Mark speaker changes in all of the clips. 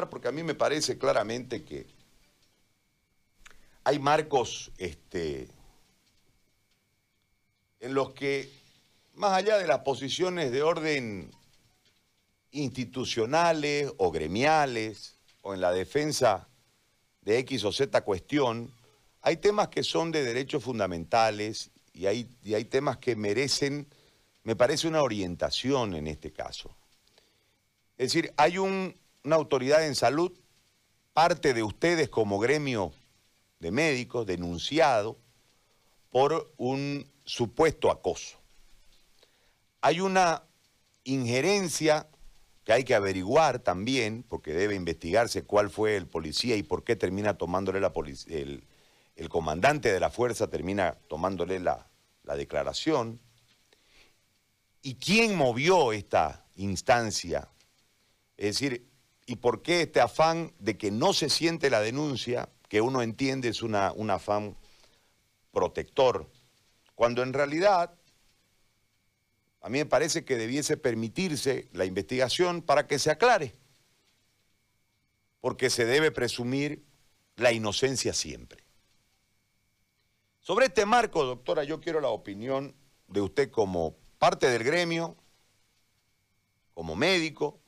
Speaker 1: porque a mí me parece claramente que hay marcos este, en los que, más allá de las posiciones de orden institucionales o gremiales, o en la defensa de X o Z cuestión, hay temas que son de derechos fundamentales y hay, y hay temas que merecen, me parece, una orientación en este caso. Es decir, hay una autoridad en salud, parte de ustedes como gremio de médicos, denunciado por un supuesto acoso. Hay una injerencia que hay que averiguar también, porque debe investigarse cuál fue el policía y por qué termina tomándole la policía, el, comandante de la fuerza termina tomándole la, la declaración. ¿Y quién movió esta instancia? Es decir, ¿y por qué este afán de que no se siente la denuncia, que uno entiende es una, un afán protector, cuando en realidad a mí me parece que debiese permitirse la investigación para que se aclare, porque se debe presumir la inocencia siempre. Sobre este marco, doctora, yo quiero la opinión de usted como parte del gremio, como médico,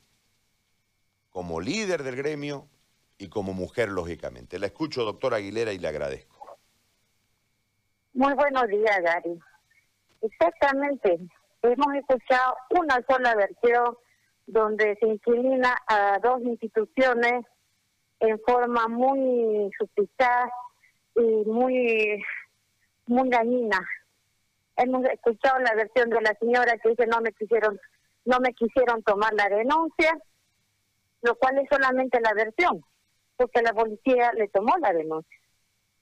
Speaker 1: como líder del gremio y como mujer, lógicamente. La escucho, doctora Aguilera, y le agradezco.
Speaker 2: Muy buenos días, Gary. Exactamente hemos escuchado una sola versión donde se inclina a dos instituciones en forma muy suspicaz y muy muy dañina. Hemos escuchado la versión de la señora que dice no me quisieron no me quisieron tomar la denuncia, lo cual es solamente la versión, porque la policía le tomó la denuncia.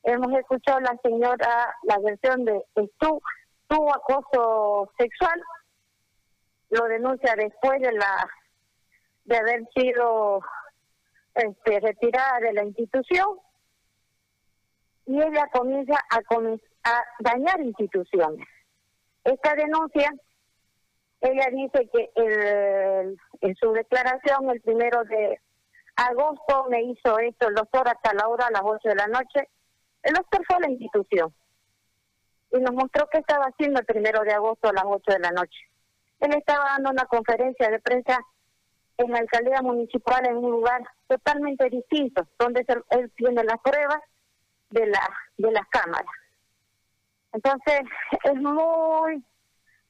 Speaker 2: Hemos escuchado la señora la versión de tú tuvo acoso sexual, lo denuncia después de la de haber sido este, retirada de la institución y ella comienza a, a dañar instituciones. Esta denuncia, ella dice que el, en su declaración el primero de agosto me hizo esto el doctor hasta la hora a las 8 de la noche. El doctor fue a la institución y nos mostró que estaba haciendo el primero de agosto a las 8 de la noche. Él estaba dando una conferencia de prensa en la alcaldía municipal en un lugar totalmente distinto, donde él tiene las pruebas de la de las cámaras. Entonces, es muy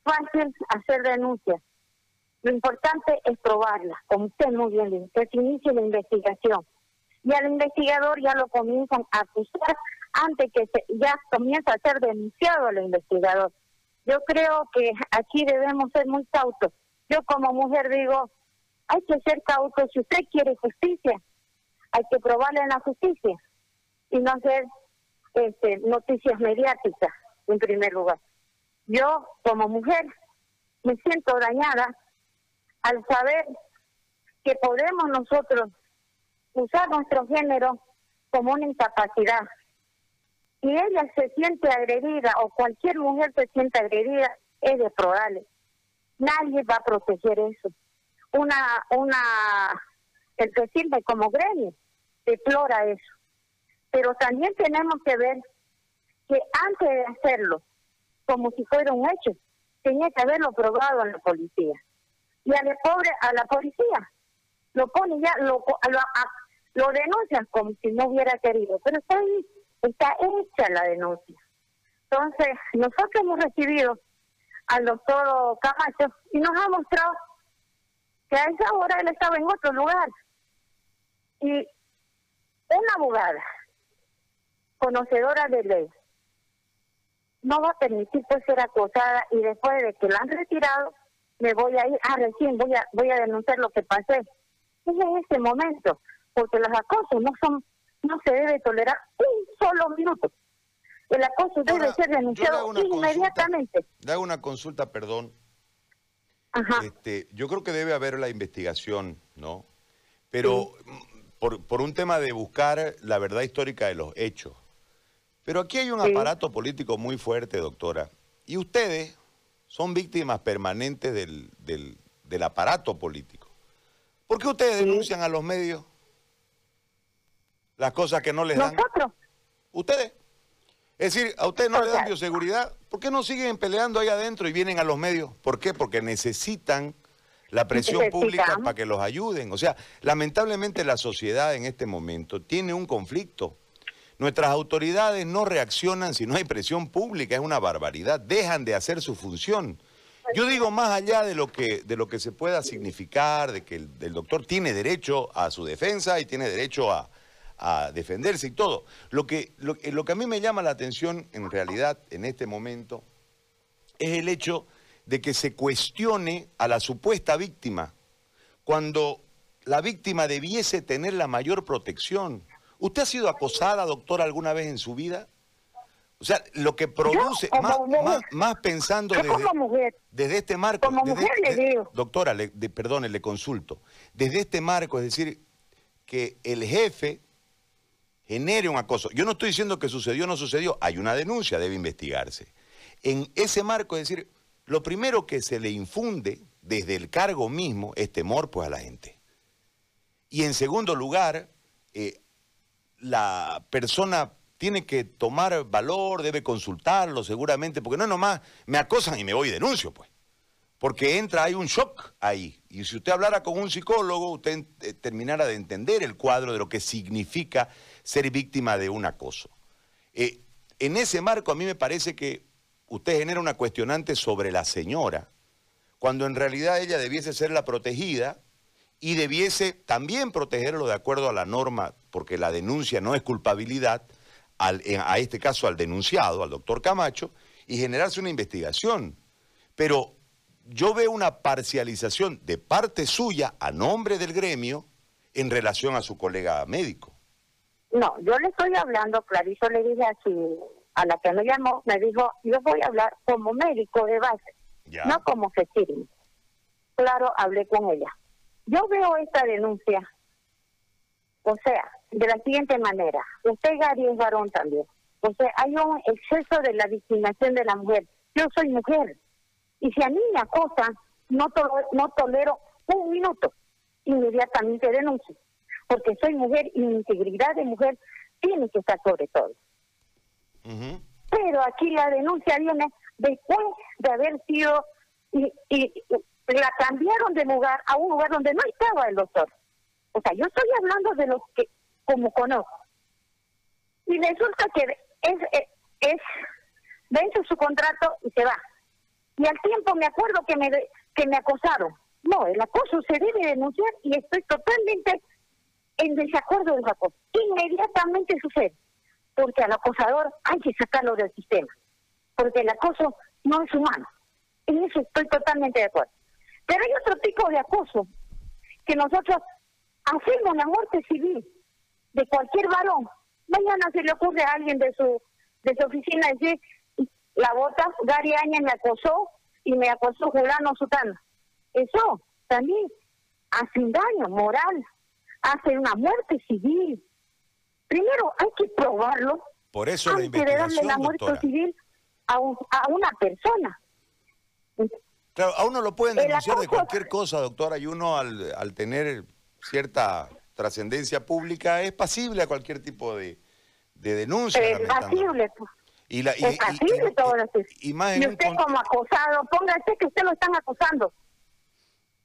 Speaker 2: fácil hacer denuncias. Lo importante es probarlas, como usted muy bien dice, que se inicie la investigación. Y al investigador ya lo comienzan a acusar antes que se, ya comienza a ser denunciado al investigador. Yo creo que aquí debemos ser muy cautos. Yo como mujer digo, hay que ser cautos. Si usted quiere justicia, hay que probarle en la justicia y no hacer este, noticias mediáticas en primer lugar. Yo como mujer me siento dañada al saber que podemos nosotros usar nuestro género como una incapacidad si ella se siente agredida o cualquier mujer se siente agredida, es deplorable. Nadie va a proteger eso. Una, una, el que sirve como gremio deplora eso. Pero también tenemos que ver que antes de hacerlo, como si fuera un hecho, tenía que haberlo probado a la policía. Y a la pobre, a la policía, lo pone ya, lo, lo, lo denuncian como si no hubiera querido, pero está ahí está hecha la denuncia. Entonces, nosotros hemos recibido al doctor Camacho y nos ha mostrado que a esa hora él estaba en otro lugar. Y una abogada, conocedora de ley, no va a permitir pues ser acosada y después de que la han retirado, me voy a ir, ah, recién voy a, voy a denunciar lo que pasé. Es en ese momento, porque los acosos no son no se debe tolerar un solo minuto. El acoso debe ser denunciado inmediatamente.
Speaker 1: le hago una consulta, perdón. Ajá. Este, yo creo que debe haber la investigación, ¿no? Pero por, por, un tema de buscar la verdad histórica de los hechos. Pero aquí hay un aparato político muy fuerte, doctora. Y ustedes son víctimas permanentes del, del, del aparato político. ¿Por qué ustedes denuncian a los medios? las cosas que no les dan.
Speaker 2: Nosotros.
Speaker 1: Ustedes. Es decir, a ustedes no les dan bioseguridad. ¿Por qué no siguen peleando ahí adentro y vienen a los medios? ¿Por qué? Porque necesitan la presión pública para que los ayuden. O sea, lamentablemente la sociedad en este momento tiene un conflicto. Nuestras autoridades no reaccionan si no hay presión pública, es una barbaridad. Dejan de hacer su función. Yo digo más allá de lo que, de lo que se pueda significar, de que el doctor tiene derecho a su defensa y tiene derecho a, defenderse y todo. Lo que, lo, que a mí me llama la atención en realidad en este momento es el hecho de que se cuestione a la supuesta víctima cuando la víctima debiese tener la mayor protección. ¿Usted ha sido acosada, doctora, alguna vez en su vida? O sea, lo que produce, más, pensando desde, desde, este marco.
Speaker 2: Como mujer le digo.
Speaker 1: Doctora, le, perdone, le consulto. Desde este marco, es decir, que el jefe genere un acoso. Yo no estoy diciendo que sucedió o no sucedió, hay una denuncia, debe investigarse. En ese marco, es decir, lo primero que se le infunde desde el cargo mismo es temor pues, a la gente. Y en segundo lugar, eh, la persona tiene que tomar valor, debe consultarlo seguramente, porque no es nomás me acosan y me voy y denuncio, pues. Porque entra, hay un shock ahí. Y si usted hablara con un psicólogo, usted eh, terminara de entender el cuadro de lo que significa ser víctima de un acoso. Eh, en ese marco a mí me parece que usted genera una cuestionante sobre la señora, cuando en realidad ella debiese ser la protegida y debiese también protegerlo de acuerdo a la norma, porque la denuncia no es culpabilidad, a este caso al denunciado, al doctor Camacho, y generarse una investigación. Pero yo veo una parcialización de parte suya a nombre del gremio en relación a su colega médico.
Speaker 2: No, yo le estoy hablando, clarito le dije a, a la que me llamó, me dijo, yo voy a hablar como médico de base, no como Cecilia. Claro, hablé con ella. Yo veo esta denuncia, o sea, de la siguiente manera. Usted, Gary, es varón también. O sea, hay un exceso de la discriminación de la mujer. Yo soy mujer. Y si a mí me acosan, no, no tolero un minuto. Inmediatamente denuncio porque soy mujer y mi integridad de mujer tiene que estar sobre todo. Pero aquí la denuncia viene después de haber sido y, la cambiaron de lugar a un lugar donde no estaba el doctor. O sea, yo estoy hablando de lo que como conozco. Y resulta que es, es, vence su contrato y se va. Y al tiempo me acuerdo que me que me acosaron. No, el acoso se debe denunciar y estoy totalmente en desacuerdo de los acoso. Inmediatamente sucede, porque al acosador hay que sacarlo del sistema, porque el acoso no es humano. En eso estoy totalmente de acuerdo. Pero hay otro tipo de acoso, que nosotros hacemos la muerte civil de cualquier varón. Mañana se le ocurre a alguien de su de su oficina decir, la bota, Gary Aña me acosó y me acosó Julano Sutano. Eso también hace un daño moral hace una muerte civil. Primero hay que probarlo
Speaker 1: Por eso
Speaker 2: antes de darle la muerte civil a, a una persona.
Speaker 1: Claro, a uno lo pueden denunciar de cualquier cosa, doctora, y uno al, al tener cierta trascendencia pública es pasible a cualquier tipo de, de denuncia.
Speaker 2: Es pasible. Pues. Y la, y, es pasible todo eso. Y, usted como acosado, póngase que usted lo están acosando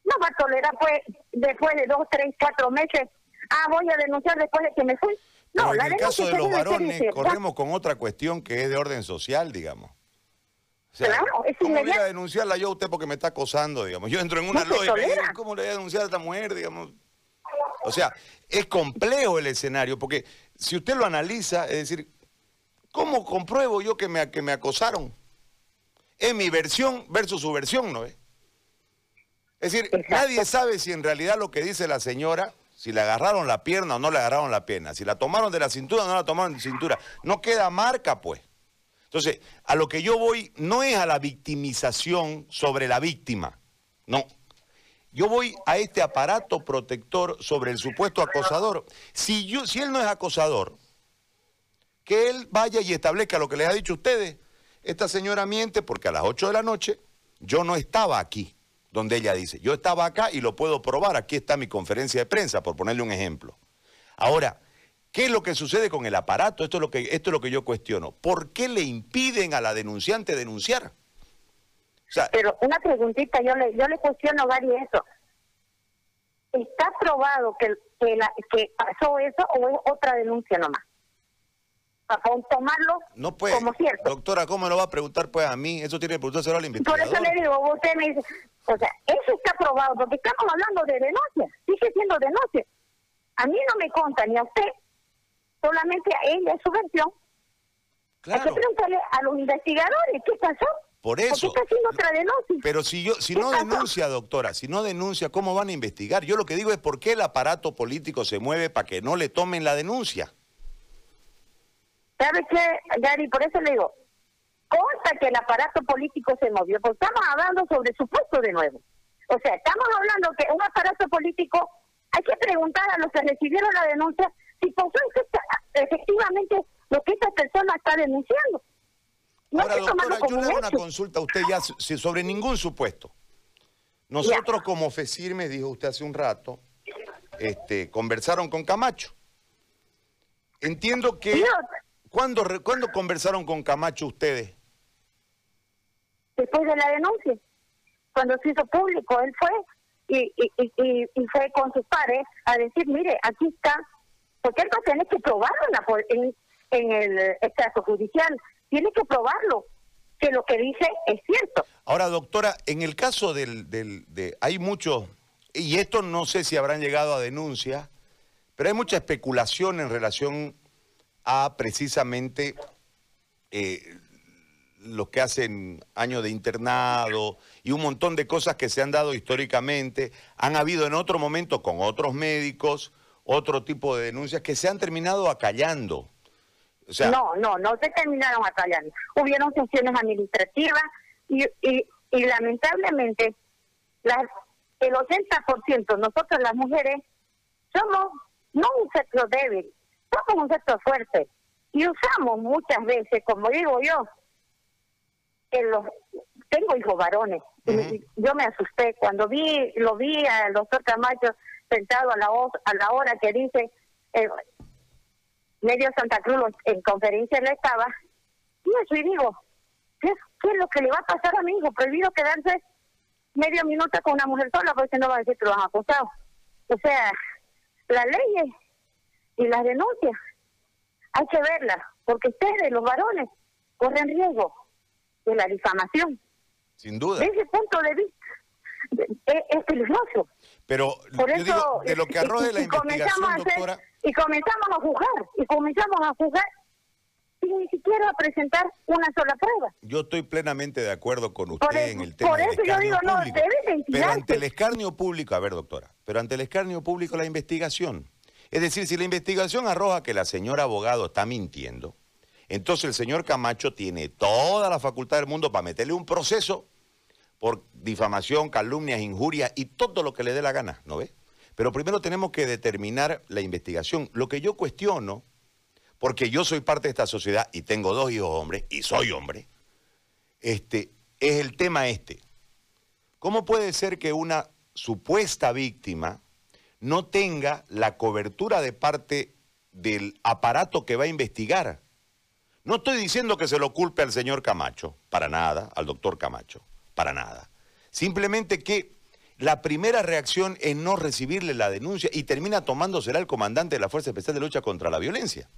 Speaker 2: no va a tolerar pues después de dos, tres, cuatro meses, ah, voy a denunciar después de que me fui.
Speaker 1: No, en el caso de los varones corremos con otra cuestión que es de orden social, digamos.
Speaker 2: claro, es
Speaker 1: ¿Cómo voy a denunciarla yo a usted porque me está acosando, digamos? Yo entro en una no loya ¿cómo le voy a denunciar a esta mujer, digamos? O sea, es complejo el escenario, porque si usted lo analiza, es decir, ¿cómo compruebo yo que me, que me acosaron? Es mi versión versus su versión, ¿no es? Es decir, nadie sabe si en realidad lo que dice la señora, si le agarraron la pierna o no le agarraron la pierna, si la tomaron de la cintura o no la tomaron de la cintura. No queda marca, pues. Entonces, a lo que yo voy no es a la victimización sobre la víctima, no. Yo voy a este aparato protector sobre el supuesto acosador. Si, él no es acosador, que él vaya y establezca lo que les ha dicho a ustedes. Esta señora miente porque a las 8 de la noche yo no estaba aquí donde ella dice, yo estaba acá y lo puedo probar, aquí está mi conferencia de prensa, por ponerle un ejemplo. Ahora, ¿Qué es lo que sucede con el aparato? Esto es lo que, esto es lo que yo cuestiono. ¿Por qué le impiden a la denunciante denunciar?
Speaker 2: Pero una preguntita, yo le, yo le cuestiono, Gary, eso. ¿Está probado que, que, la, que pasó eso o es otra denuncia nomás? Para tomarlo
Speaker 1: no puede, como cierto. Doctora, ¿cómo lo va a preguntar pues a mí? Eso tiene que preguntarse al investigador.
Speaker 2: Por eso le digo, usted me dice, o sea, eso está probado, porque estamos hablando de denuncia, sigue siendo denuncia. A mí no me conta ni a usted, solamente a ella, es su versión. Claro. Hay que preguntarle a los investigadores qué pasó.
Speaker 1: Por eso.
Speaker 2: está haciendo otra denuncia.
Speaker 1: Pero si yo, si no denuncia, doctora, si no denuncia, ¿cómo van a investigar? Yo lo que digo es por qué el aparato político se mueve para que no le tomen la denuncia.
Speaker 2: ¿Sabe qué, Gary? Por eso le digo, consta que el aparato político se movió, porque estamos hablando sobre su puesto de nuevo. O sea, estamos hablando que un aparato político, hay que preguntar a los que recibieron la denuncia si pasó efectivamente lo que esta persona está denunciando.
Speaker 1: Ahora, doctora, yo le hago una consulta a usted ya sobre ningún supuesto. Nosotros como FECIRME, dijo usted hace un rato, este, conversaron con Camacho. Entiendo que... ¿cuándo, ¿Cuándo conversaron con Camacho ustedes?
Speaker 2: Después de la denuncia. Cuando se hizo público, él fue y, y, y, fue con sus padres a decir, mire, aquí está, porque él va a tener que probarlo en, en el estado judicial tiene que probarlo, que lo que dice es cierto.
Speaker 1: Ahora, doctora, en el caso del, del de, hay muchos, y esto no sé si habrán llegado a denuncia, pero hay mucha especulación en relación a precisamente eh, los que hacen años de internado y un montón de cosas que se han dado históricamente. Han habido en otro momento con otros médicos otro tipo de denuncias que se han terminado acallando
Speaker 2: no, no, no se terminaron acallando. Hubieron funciones administrativas y, y, y lamentablemente las, el 80%, nosotros las mujeres, somos no un sector débil, somos un sector fuerte. Y usamos muchas veces, como digo yo, en los, tengo hijos varones. y yo me asusté cuando vi lo vi al doctor Camacho sentado a la, a la hora que dice, eh, medio Santa Cruz en conferencia le estaba, y eso y digo, ¿qué, es lo que le va a pasar a mi hijo? Prohibido quedarse medio minuto con una mujer sola porque no va a decir que lo han acusado. O sea, las leyes y las denuncias hay que verlas, porque ustedes, los varones, corren riesgo de la difamación.
Speaker 1: Sin duda.
Speaker 2: Desde ese punto de vista, es, peligroso.
Speaker 1: Pero Por yo digo, de lo que arroje la investigación, doctora
Speaker 2: y comenzamos a juzgar, y comenzamos a juzgar sin ni siquiera presentar una sola prueba.
Speaker 1: Yo estoy plenamente de acuerdo con usted en el tema
Speaker 2: por eso yo digo, no,
Speaker 1: Pero ante el escarnio público, a ver doctora, pero ante el escarnio público la investigación. Es decir, si la investigación arroja que la señora abogado está mintiendo, entonces el señor Camacho tiene toda la facultad del mundo para meterle un proceso por difamación, calumnias, injurias y todo lo que le dé la gana, ¿no ve? Pero primero tenemos que determinar la investigación. Lo que yo cuestiono, porque yo soy parte de esta sociedad y tengo dos hijos hombres, y soy hombre, este, es el tema este. ¿Cómo puede ser que una supuesta víctima no tenga la cobertura de parte del aparato que va a investigar? No estoy diciendo que se lo culpe al señor Camacho, para nada, al doctor Camacho, para nada. Simplemente que la primera reacción es no recibirle la denuncia y termina tomándosela el comandante de la Fuerza Especial de Lucha contra la Violencia.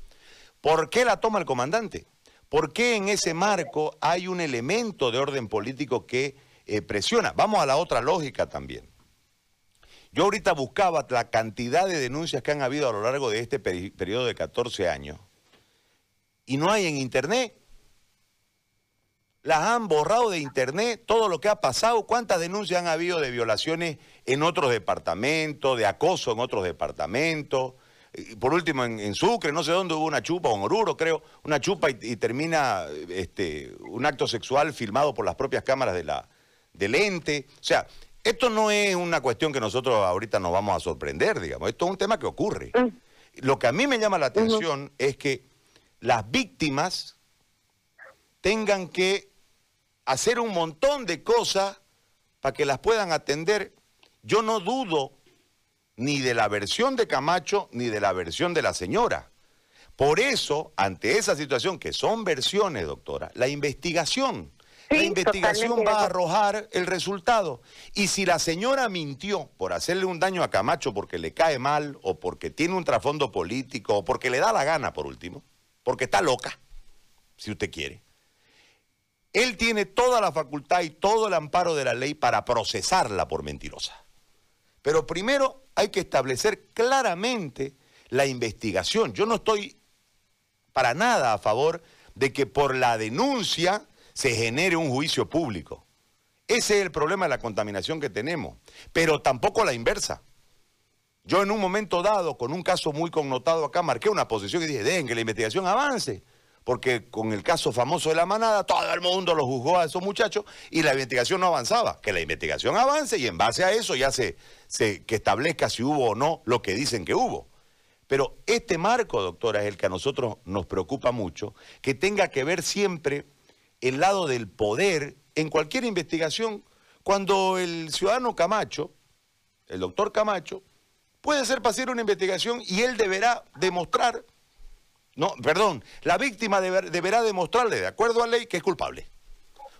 Speaker 1: ¿Por qué la toma el comandante? ¿Por qué en ese marco hay un elemento de orden político que eh, presiona? Vamos a la otra lógica también. Yo ahorita buscaba la cantidad de denuncias que han habido a lo largo de este periodo de 14 años y no hay en internet las han borrado de internet, todo lo que ha pasado, cuántas denuncias han habido de violaciones en otros departamentos, de acoso en otros departamentos. Por último, en, Sucre, no sé dónde hubo una chupa, o en Oruro, creo, una chupa y, termina este, un acto sexual filmado por las propias cámaras de la, del ente. O sea, esto no es una cuestión que nosotros ahorita nos vamos a sorprender, digamos. Esto es un tema que ocurre. Mm. Lo que a mí me llama la atención es que las víctimas tengan que hacer un montón de cosas para que las puedan atender. Yo no dudo ni de la versión de Camacho ni de la versión de la señora. Por eso, ante esa situación, que son versiones, doctora, la investigación, la investigación va a arrojar el resultado. Y si la señora mintió por hacerle un daño a Camacho porque le cae mal, o porque tiene un trasfondo político, o porque le da la gana, por último, porque está loca, si usted quiere, él tiene toda la facultad y todo el amparo de la ley para procesarla por mentirosa. Pero primero hay que establecer claramente la investigación. Yo no estoy para nada a favor de que por la denuncia se genere un juicio público. Ese es el problema de la contaminación que tenemos, pero tampoco la inversa. Yo en un momento dado, con un caso muy connotado acá, marqué una posición y dije, dejen que la investigación avance porque con el caso famoso de la manada, todo el mundo lo juzgó a esos muchachos y la investigación no avanzaba. Que la investigación avance y en base a eso ya se, se que establezca si hubo o no lo que dicen que hubo. Pero este marco, doctora, es el que a nosotros nos preocupa mucho, que tenga que ver siempre el lado del poder en cualquier investigación, cuando el ciudadano Camacho, el doctor Camacho, puede hacer una investigación y él deberá demostrar no, perdón, la víctima deberá demostrarle, de acuerdo a ley, que es culpable.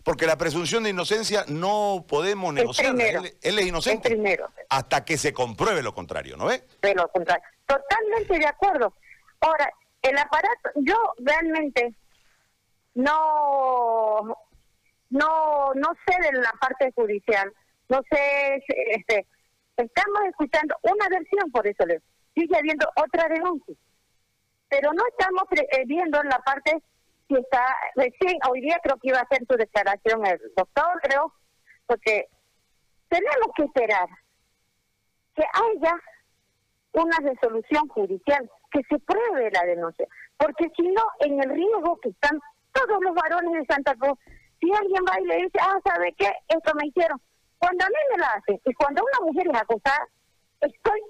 Speaker 1: Porque la presunción de inocencia no podemos negociar. Él, es inocente. primero. Hasta que se compruebe lo contrario, ¿no ve?
Speaker 2: De lo contrario. Totalmente de acuerdo. Ahora, el aparato, yo realmente no, no, no sé de la parte judicial. No sé, este, estamos escuchando una versión, por eso le sigue habiendo otra denuncia pero no estamos eh, viendo en la parte si está recién, hoy día creo que iba a hacer su declaración el doctor, creo, porque tenemos que esperar que haya una resolución judicial, que se pruebe la denuncia, porque si no, en el riesgo que están todos los varones de Santa Cruz, si alguien va y le dice, ah, ¿sabe qué? Esto me hicieron. Cuando a mí me lo hacen y cuando una mujer es acosada, estoy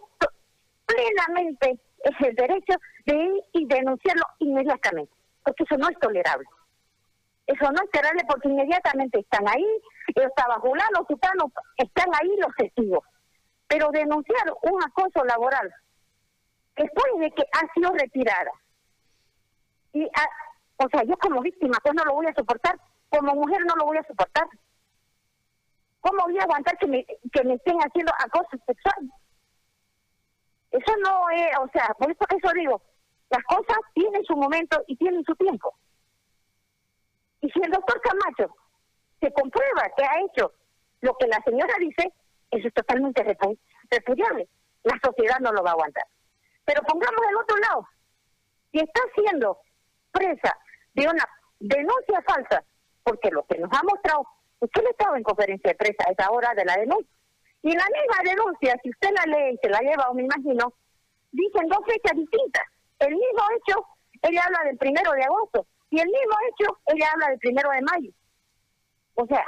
Speaker 2: plenamente es el derecho de ir y denunciarlo inmediatamente, porque eso no es tolerable. Eso no es tolerable porque inmediatamente están ahí, estaba Julano, Sutano, están ahí los testigos. Pero denunciar un acoso laboral después de que ha sido retirada, y o sea, yo como víctima pues no lo voy a soportar, como mujer no lo voy a soportar. ¿Cómo voy a aguantar que me, que me estén haciendo acoso sexual? Eso no es, o sea, por eso, eso digo, las cosas tienen su momento y tienen su tiempo. Y si el doctor Camacho se comprueba que ha hecho lo que la señora dice, eso es totalmente repudiable. La sociedad no lo va a aguantar. Pero pongamos el otro lado. Si está siendo presa de una denuncia falsa, porque lo que nos ha mostrado, usted le estaba en conferencia de prensa a esa hora de la denuncia, y la misma denuncia, si usted la lee y se la lleva, o me imagino, dicen dos fechas distintas. El mismo hecho, ella habla del primero de agosto, y el mismo hecho, ella habla del primero de mayo. O sea,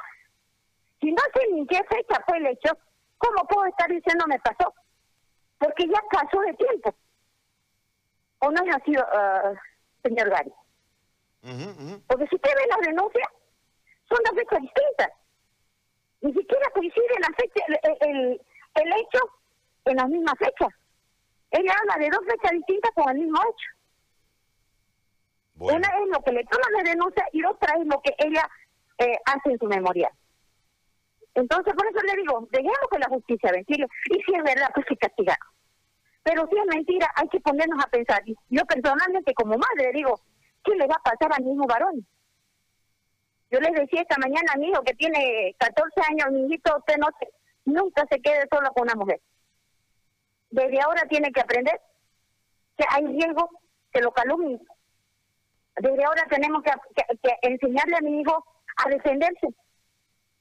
Speaker 2: si no sé ni qué fecha fue el hecho, ¿cómo puedo estar diciendo me pasó? Porque ya pasó de tiempo. ¿O no es así, uh, señor Gary? Porque si usted ve las denuncias, son dos fechas distintas ni siquiera coincide la fecha, el, el, hecho en la misma fecha. Ella habla de dos fechas distintas con el mismo hecho. Una es lo que le toma la denuncia y otra es lo que ella eh, hace en su memoria. Entonces, por eso le digo, dejemos que la justicia ventile. Y si es verdad, pues se castiga. Pero si es mentira, hay que ponernos a pensar. Yo personalmente, como madre, digo, ¿qué le va a pasar al mismo varón? Yo les decía esta mañana a mi hijo que tiene 14 años, mi hijito, usted no se, nunca se quede solo con una mujer. Desde ahora tiene que aprender que hay riesgo que lo calumnien. Desde ahora tenemos que, enseñarle a mi hijo a defenderse,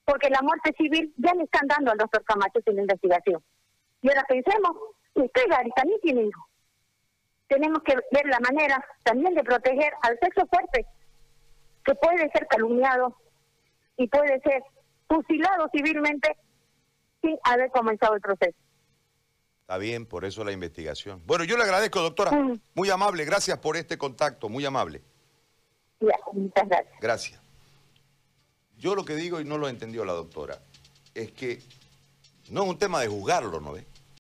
Speaker 2: porque la muerte civil ya le están dando al doctor Camacho la investigación. Y ahora pensemos, usted, Gary, también tiene hijo. Tenemos que ver la manera también de proteger al sexo fuerte que puede ser calumniado y puede ser fusilado civilmente sin haber comenzado el proceso.
Speaker 1: Está bien, por eso la investigación. Bueno, yo le agradezco, doctora. Muy amable, gracias por este contacto, muy amable.
Speaker 2: muchas gracias.
Speaker 1: Gracias. Yo lo que digo, y no lo entendió la doctora, es que no es un tema de juzgarlo, ¿no ve?